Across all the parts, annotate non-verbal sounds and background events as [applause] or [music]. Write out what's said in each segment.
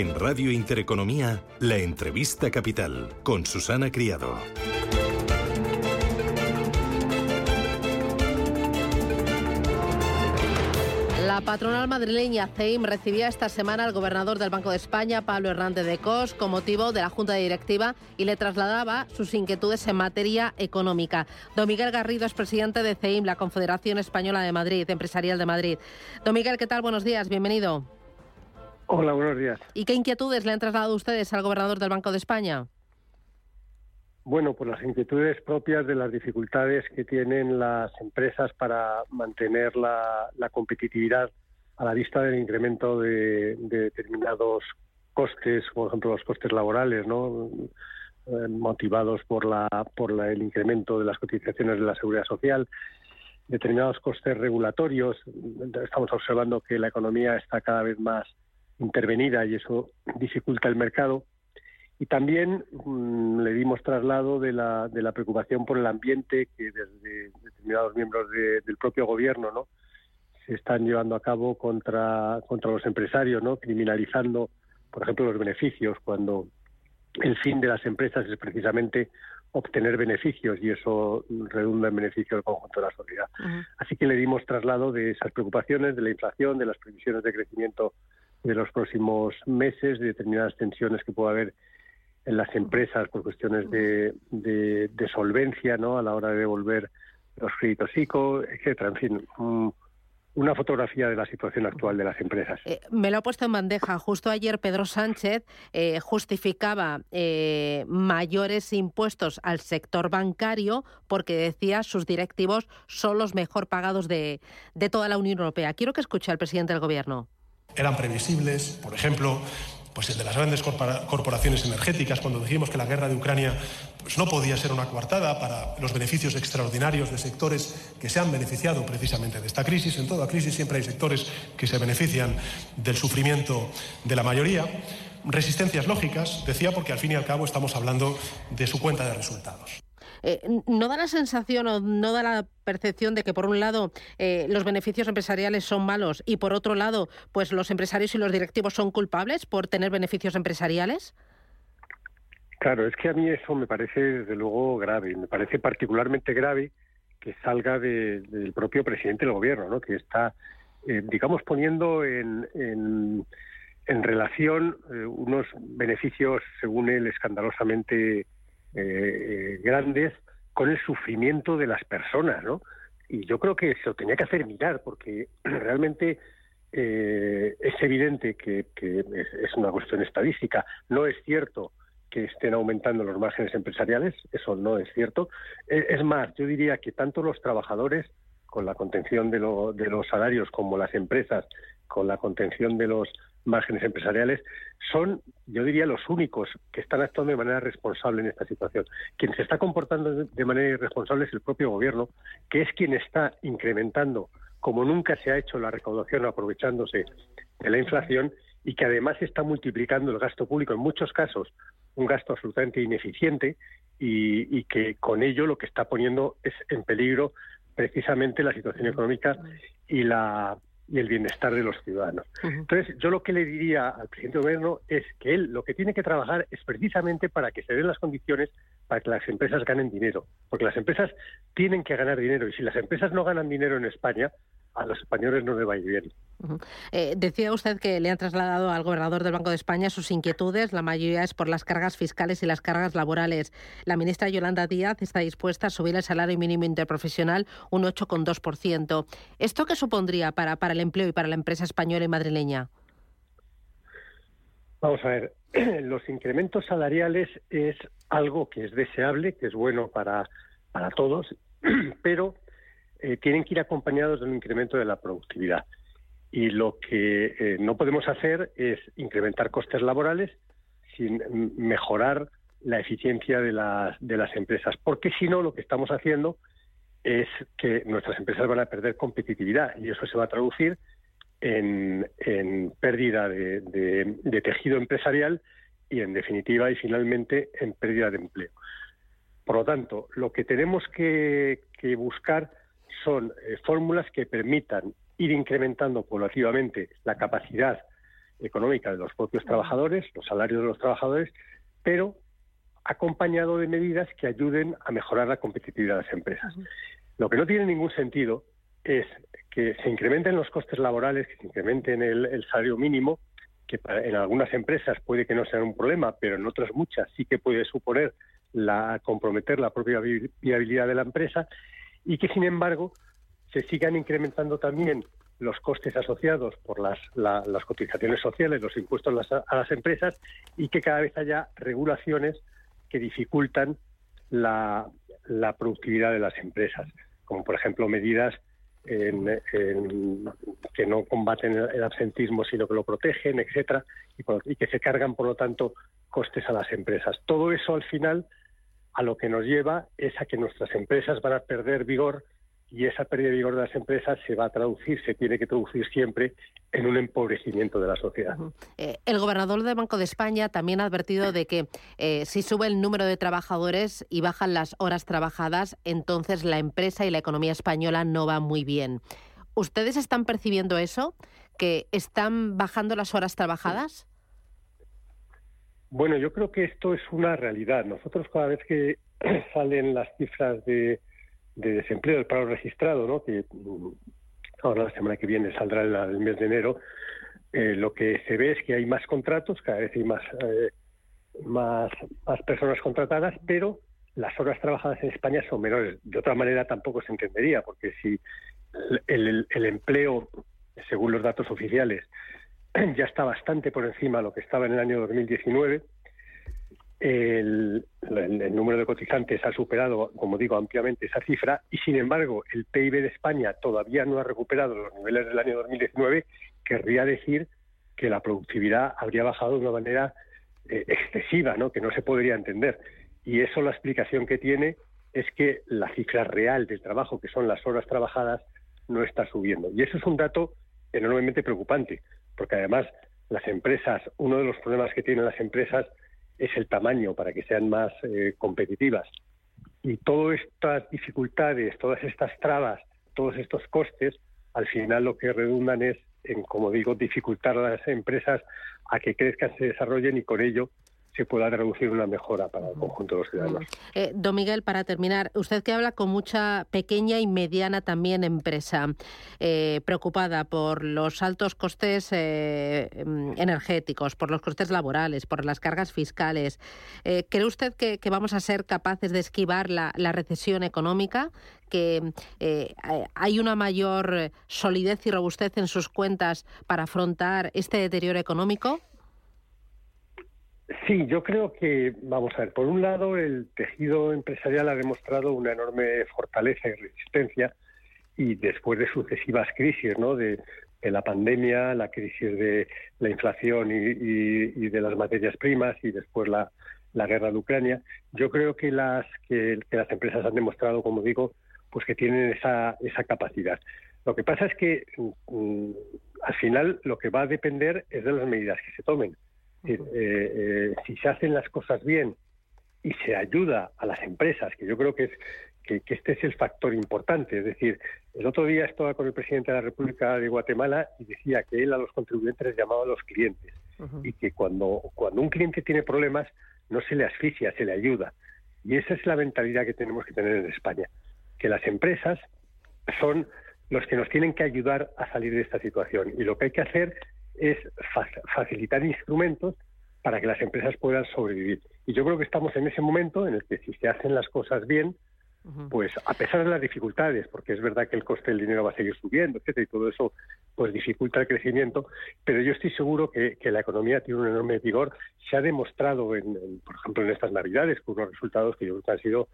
En Radio Intereconomía, la entrevista capital con Susana Criado. La patronal madrileña CEIM recibía esta semana al gobernador del Banco de España, Pablo Hernández de Cos, con motivo de la Junta Directiva y le trasladaba sus inquietudes en materia económica. Don Miguel Garrido es presidente de CEIM, la Confederación Española de Madrid, Empresarial de Madrid. Don Miguel, ¿qué tal? Buenos días, bienvenido. Hola, buenos días. ¿Y qué inquietudes le han trasladado ustedes al gobernador del Banco de España? Bueno, pues las inquietudes propias de las dificultades que tienen las empresas para mantener la, competitividad a la vista del incremento de, determinados costes, por ejemplo los costes laborales, ¿no? Eh, motivados por la por el incremento de las cotizaciones de la seguridad social, determinados costes regulatorios. Estamos observando que la economía está cada vez más intervenida y eso dificulta el mercado. Y también mm, le dimos traslado de la, de la preocupación por el ambiente que desde determinados miembros del propio gobierno ¿no? se están llevando a cabo contra, contra los empresarios, ¿no? criminalizando, por ejemplo, los beneficios, cuando el fin de las empresas es precisamente obtener beneficios y eso redunda en beneficio del conjunto de la sociedad. Así que le dimos traslado de esas preocupaciones, de la inflación, de las previsiones de crecimiento de los próximos meses, de determinadas tensiones que pueda haber en las empresas por cuestiones de, de, solvencia ¿no? a la hora de devolver los créditos ICO, etcétera. En fin, una fotografía de la situación actual de las empresas. Eh, me lo ha puesto en bandeja. Justo ayer Pedro Sánchez eh, justificaba eh, mayores impuestos al sector bancario porque decía sus directivos son los mejor pagados de, de toda la Unión Europea. Quiero que escuche al presidente del Gobierno. Eran previsibles, por ejemplo, pues el de las grandes corporaciones energéticas, cuando dijimos que la guerra de Ucrania pues no podía ser una coartada para los beneficios extraordinarios de sectores que se han beneficiado precisamente de esta crisis. En toda crisis siempre hay sectores que se benefician del sufrimiento de la mayoría. Resistencias lógicas, decía, porque al fin y al cabo estamos hablando de su cuenta de resultados. Eh, ¿No da la sensación o no da la percepción de que, por un lado, eh, los beneficios empresariales son malos y, por otro lado, pues los empresarios y los directivos son culpables por tener beneficios empresariales? Claro, es que a mí eso me parece, desde luego, grave. Me parece particularmente grave que salga del propio presidente del gobierno, ¿no? que está, eh, digamos, poniendo en, en, relación unos beneficios, según él, escandalosamente eh, grandes con el sufrimiento de las personas, ¿no? Y yo creo que se lo tenía que hacer mirar, porque [clears throat] realmente eh, es evidente que, es, una cuestión estadística. No es cierto que estén aumentando los márgenes empresariales, eso no es cierto. E, es más, yo diría que tanto los trabajadores, con la contención de los salarios, como las empresas, con la contención de los márgenes empresariales, son, yo diría, los únicos que están actuando de manera responsable en esta situación. Quien se está comportando de manera irresponsable es el propio gobierno, que es quien está incrementando, como nunca se ha hecho la recaudación aprovechándose de la inflación, y que además está multiplicando el gasto público en muchos casos, un gasto absolutamente ineficiente y, y que con ello lo que está poniendo es en peligro precisamente la situación económica y la y el bienestar de los ciudadanos. Entonces, yo lo que le diría al presidente del gobierno es que él lo que tiene que trabajar es precisamente para que se den las condiciones para que las empresas ganen dinero, porque las empresas tienen que ganar dinero y si las empresas no ganan dinero en España, a los españoles no les va a ir bien. Eh, decía usted que le han trasladado al gobernador del Banco de España sus inquietudes. La mayoría es por las cargas fiscales y las cargas laborales. La ministra Yolanda Díaz está dispuesta a subir el salario mínimo interprofesional un 8,2%. ¿Esto qué supondría para, para el empleo y para la empresa española y madrileña? Vamos a ver, [clears throat] los incrementos salariales es algo que es deseable, que es bueno para, para todos, [clears throat] pero eh, tienen que ir acompañados de un incremento de la productividad. Y lo que eh, no podemos hacer es incrementar costes laborales sin mejorar la eficiencia de las, empresas, porque si no, lo que estamos haciendo es que nuestras empresas van a perder competitividad y eso se va a traducir en, pérdida de, tejido empresarial y, en definitiva, y finalmente, en pérdida de empleo. Por lo tanto, lo que tenemos que buscar son eh, fórmulas que permitan ir incrementando paulativamente la capacidad económica de los propios trabajadores, los salarios de los trabajadores, pero acompañado de medidas que ayuden a mejorar la competitividad de las empresas. Lo que no tiene ningún sentido es que se incrementen los costes laborales, que se incrementen el, salario mínimo, que en algunas empresas puede que no sea un problema, pero en otras muchas sí que puede suponer la comprometer la propia viabilidad de la empresa y que sin embargo se sigan incrementando también los costes asociados por las, las cotizaciones sociales, los impuestos a las, empresas y que cada vez haya regulaciones que dificultan la, productividad de las empresas, como por ejemplo medidas que no combaten el absentismo sino que lo protegen, etcétera, y, y que se cargan por lo tanto costes a las empresas. Todo eso al final a lo que nos lleva es a que nuestras empresas van a perder vigor y esa pérdida de vigor de las empresas se va a traducir, se tiene que traducir siempre en un empobrecimiento de la sociedad. Eh, el gobernador del Banco de España también ha advertido de que eh, si sube el número de trabajadores y bajan las horas trabajadas, entonces la empresa y la economía española no va muy bien. ¿Ustedes están percibiendo eso? ¿Que están bajando las horas trabajadas? Bueno, yo creo que esto es una realidad. Nosotros cada vez que [clears throat] salen las cifras de de desempleo, el paro registrado, ¿no? que mm, ahora la semana que viene saldrá el, mes de enero, eh, lo que se ve es que hay más contratos, cada vez hay más, eh, más, más personas contratadas, pero las horas trabajadas en España son menores. De otra manera tampoco se entendería, porque si el, el empleo, según los datos oficiales, [clears throat] ya está bastante por encima de lo que estaba en el año 2019, el, número de cotizantes ha superado, como digo, ampliamente esa cifra y, sin embargo, el PIB de España todavía no ha recuperado los niveles del año 2019, querría decir que la productividad habría bajado de una manera eh, excesiva, ¿no? que no se podría entender. Y eso la explicación que tiene es que la cifra real del trabajo, que son las horas trabajadas, no está subiendo. Y eso es un dato enormemente preocupante, porque además las empresas, uno de los problemas que tienen las empresas es el tamaño para que sean más eh, competitivas. Y todas estas dificultades, todas estas trabas, todos estos costes, al final lo que redundan es en, como digo, dificultar a las empresas a que crezcan, se desarrollen y con ello se pueda reducir una mejora para el conjunto de los ciudadanos. Eh, don Miguel, para terminar, usted que habla con mucha pequeña y mediana también empresa, eh, preocupada por los altos costes eh, mm, energéticos, por los costes laborales, por las cargas fiscales, ¿cree usted que, vamos a ser capaces de esquivar la, la recesión económica? ¿Que hay una mayor solidez y robustez en sus cuentas para afrontar este deterioro económico? Sí, yo creo que, vamos a ver, por un lado el tejido empresarial ha demostrado una enorme fortaleza y resistencia y después de sucesivas crisis, ¿no? De, la pandemia, la crisis de la inflación y, de las materias primas y después la, guerra de Ucrania, yo creo que las que, las empresas han demostrado, como digo, pues que tienen esa, esa capacidad. Lo que pasa es que mm, al final lo que va a depender es de las medidas que se tomen. Eh, eh, si se hacen las cosas bien y se ayuda a las empresas, que yo creo que es que, este es el factor importante. Es decir, el otro día estaba con el presidente de la República de Guatemala y decía que él a los contribuyentes les llamaba a los clientes y que cuando, cuando un cliente tiene problemas no se le asfixia, se le ayuda. Y esa es la mentalidad que tenemos que tener en España, que las empresas son los que nos tienen que ayudar a salir de esta situación. Y lo que hay que hacer es facilitar instrumentos para que las empresas puedan sobrevivir. Y yo creo que estamos en ese momento en el que si se hacen las cosas bien, pues a pesar de las dificultades, porque es verdad que el coste del dinero va a seguir subiendo, etcétera, y todo eso pues dificulta el crecimiento, pero yo estoy seguro que, la economía tiene un enorme vigor. Se ha demostrado, en, por ejemplo, en estas Navidades, con unos resultados que yo creo que han sido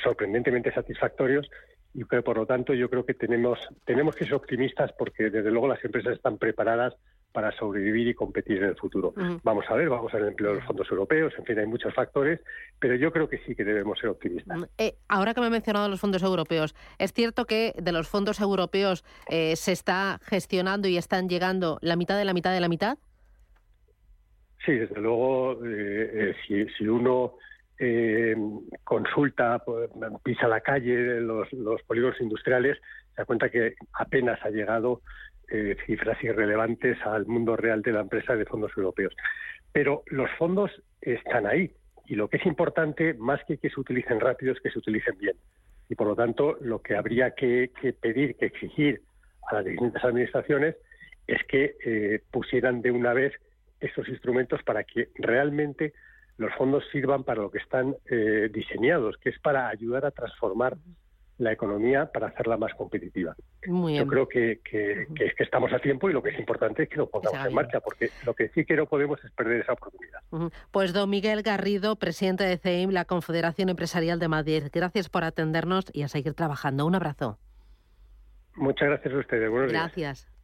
sorprendentemente satisfactorios y que por lo tanto yo creo que tenemos tenemos que ser optimistas porque desde luego las empresas están preparadas para sobrevivir y competir en el futuro. Vamos a ver, vamos a ver el empleo de los fondos europeos, en fin, hay muchos factores, pero yo creo que sí que debemos ser optimistas. Eh, ahora que me he mencionado los fondos europeos, ¿es cierto que de los fondos europeos eh, se está gestionando y están llegando la mitad de la mitad de la mitad? Sí, desde luego, eh, si, si, uno consulta, pues, pisa la calle, los, los polígonos industriales, se da cuenta que apenas ha llegado eh, cifras irrelevantes al mundo real de la empresa de fondos europeos. Pero los fondos están ahí y lo que es importante, más que que se utilicen rápido, es que se utilicen bien. Y por lo tanto, lo que habría que, pedir, que exigir a las distintas administraciones es que eh, pusieran de una vez esos instrumentos para que realmente los fondos sirvan para lo que están eh, diseñados, que es para ayudar a transformar la economía para hacerla más competitiva. Yo creo que, que, estamos a tiempo y lo que es importante es que lo pongamos en marcha, porque lo que sí que no podemos es perder esa oportunidad. Pues don Miguel Garrido, presidente de CEIM, la Confederación Empresarial de Madrid, gracias por atendernos y a seguir trabajando. Un abrazo. Muchas gracias a ustedes. Buenos gracias.